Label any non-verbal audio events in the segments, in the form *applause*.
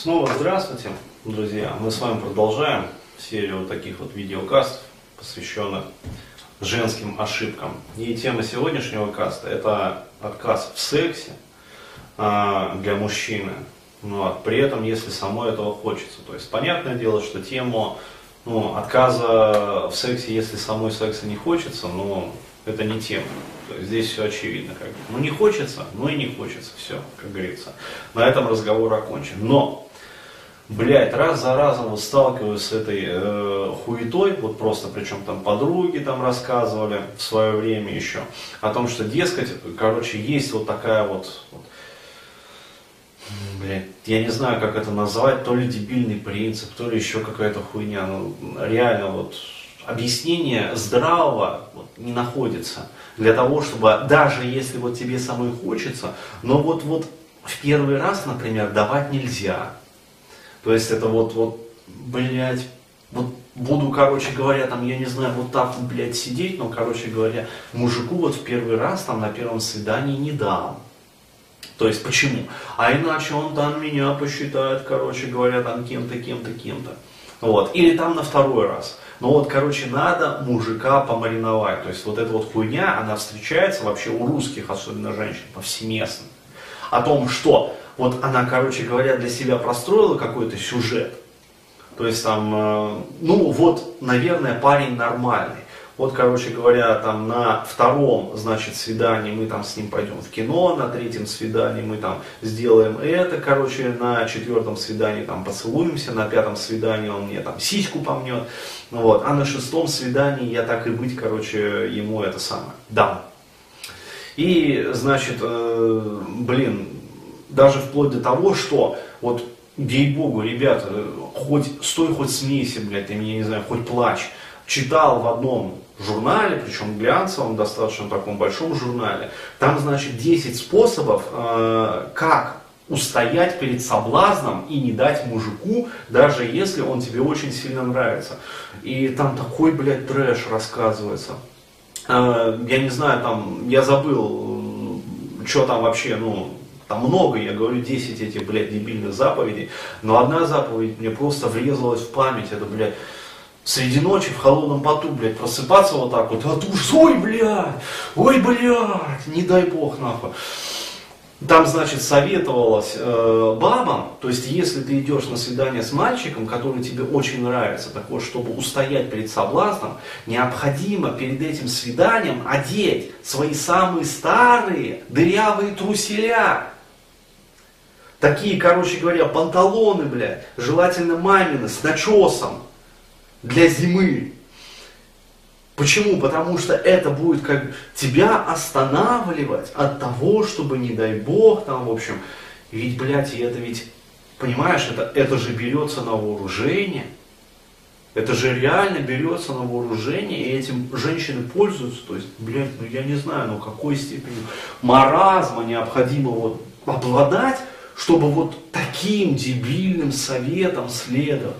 Снова здравствуйте, друзья. Мы с вами продолжаем серию таких вот видеокастов, посвященных женским ошибкам. И тема сегодняшнего каста – это отказ в сексе а, для мужчины. Ну, а при этом, если самой этого хочется. То есть, понятное дело, что тему ну, отказа в сексе, если самой секса не хочется, но это не тема. То есть здесь все очевидно. Как бы. Ну не хочется, ну и не хочется, все, как говорится. На этом разговор окончен. Но блядь, раз за разом вот сталкиваюсь с этой э, хуетой, вот просто, причем там подруги там рассказывали в свое время еще, о том, что, дескать, короче, есть вот такая вот, вот. Блядь, я не знаю, как это назвать, то ли дебильный принцип, то ли еще какая-то хуйня, ну, реально вот, объяснение здравого вот, не находится для того, чтобы, даже если вот тебе самой хочется, но вот, вот в первый раз, например, давать нельзя, то есть это вот, вот, блядь, вот буду, короче говоря, там, я не знаю, вот так, блядь, сидеть, но, короче говоря, мужику вот в первый раз, там, на первом свидании не дам. То есть почему? А иначе он там меня посчитает, короче говоря, там кем-то, кем-то, кем-то. Вот. Или там на второй раз. Но вот, короче, надо мужика помариновать. То есть вот эта вот хуйня, она встречается вообще у русских, особенно женщин, повсеместно. О том, что вот она, короче говоря, для себя простроила какой-то сюжет. То есть там, э, ну вот, наверное, парень нормальный. Вот, короче говоря, там на втором, значит, свидании мы там с ним пойдем в кино, на третьем свидании мы там сделаем это, короче, на четвертом свидании там поцелуемся, на пятом свидании он мне там сиську помнет, вот, а на шестом свидании я так и быть, короче, ему это самое дам. И, значит, э, блин, даже вплоть до того, что вот ей-богу, ребята, хоть стой, хоть смейся, блядь, ты меня, не знаю, хоть плачь. Читал в одном журнале, причем глянцевом, достаточно таком большом журнале, там, значит, 10 способов, э, как устоять перед соблазном и не дать мужику, даже если он тебе очень сильно нравится. И там такой, блядь, трэш рассказывается. Э, я не знаю, там, я забыл, что там вообще, ну, там много, я говорю, 10 этих, блядь, дебильных заповедей. Но одна заповедь мне просто врезалась в память. Это, блядь, среди ночи в холодном поту, блядь, просыпаться вот так вот, от ужаса, ой, блядь, ой, блядь, не дай бог, нахуй. Там, значит, советовалось э, бабам, то есть, если ты идешь на свидание с мальчиком, который тебе очень нравится, так вот, чтобы устоять перед соблазном, необходимо перед этим свиданием одеть свои самые старые дырявые труселя. Такие, короче говоря, панталоны, блядь, желательно мамины, с начесом, для зимы. Почему? Потому что это будет как тебя останавливать от того, чтобы, не дай бог, там, в общем, ведь, блядь, и это ведь, понимаешь, это, это же берется на вооружение. Это же реально берется на вооружение, и этим женщины пользуются. То есть, блядь, ну я не знаю, ну какой степени маразма необходимо вот обладать, чтобы вот таким дебильным советом следовать.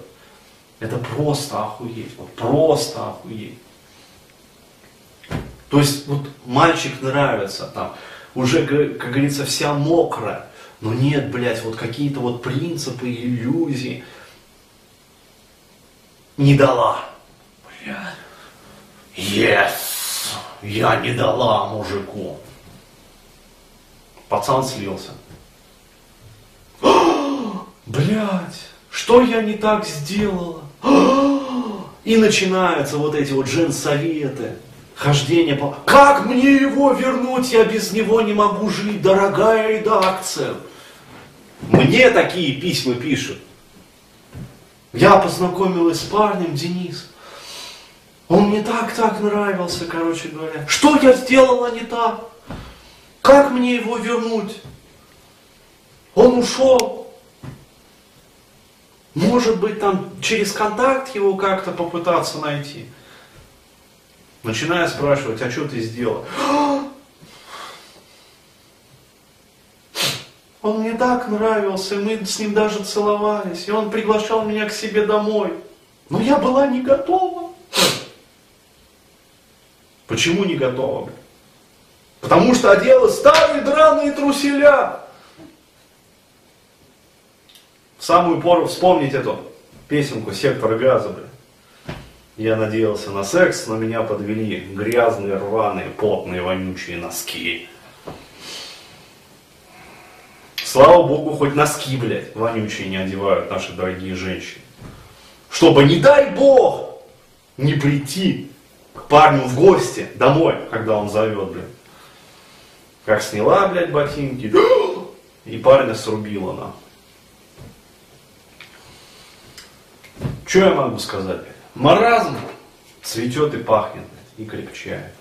Это просто охуеть, вот просто охуеть. То есть вот мальчик нравится, там, уже, как говорится, вся мокрая, но нет, блядь, вот какие-то вот принципы, иллюзии. Не дала. Блядь. Yes! Я не дала мужику. Пацан слился. Блядь, что я не так сделала? И начинаются вот эти вот женсоветы, хождение по... Как мне его вернуть? Я без него не могу жить, дорогая редакция. Мне такие письма пишут. Я познакомилась с парнем, Денис. Он мне так-так нравился, короче говоря. Что я сделала не так? Как мне его вернуть? Он ушел. Может быть, там через контакт его как-то попытаться найти. Начиная спрашивать, а что ты сделал? *gasps* Он мне так нравился, мы с ним даже целовались, и он приглашал меня к себе домой. Но я была не готова. Почему не готова? Потому что одела старые драные труселя. Самую пору вспомнить эту песенку «Сектор газа», блин. Я надеялся на секс, но меня подвели грязные, рваные, потные, вонючие носки. Слава богу, хоть носки, блядь, вонючие не одевают наши дорогие женщины. Чтобы, не дай бог, не прийти к парню в гости домой, когда он зовет, блядь. Как сняла, блядь, ботинки, и парня срубила, на. Что я могу сказать? Маразм цветет и пахнет, и крепчает.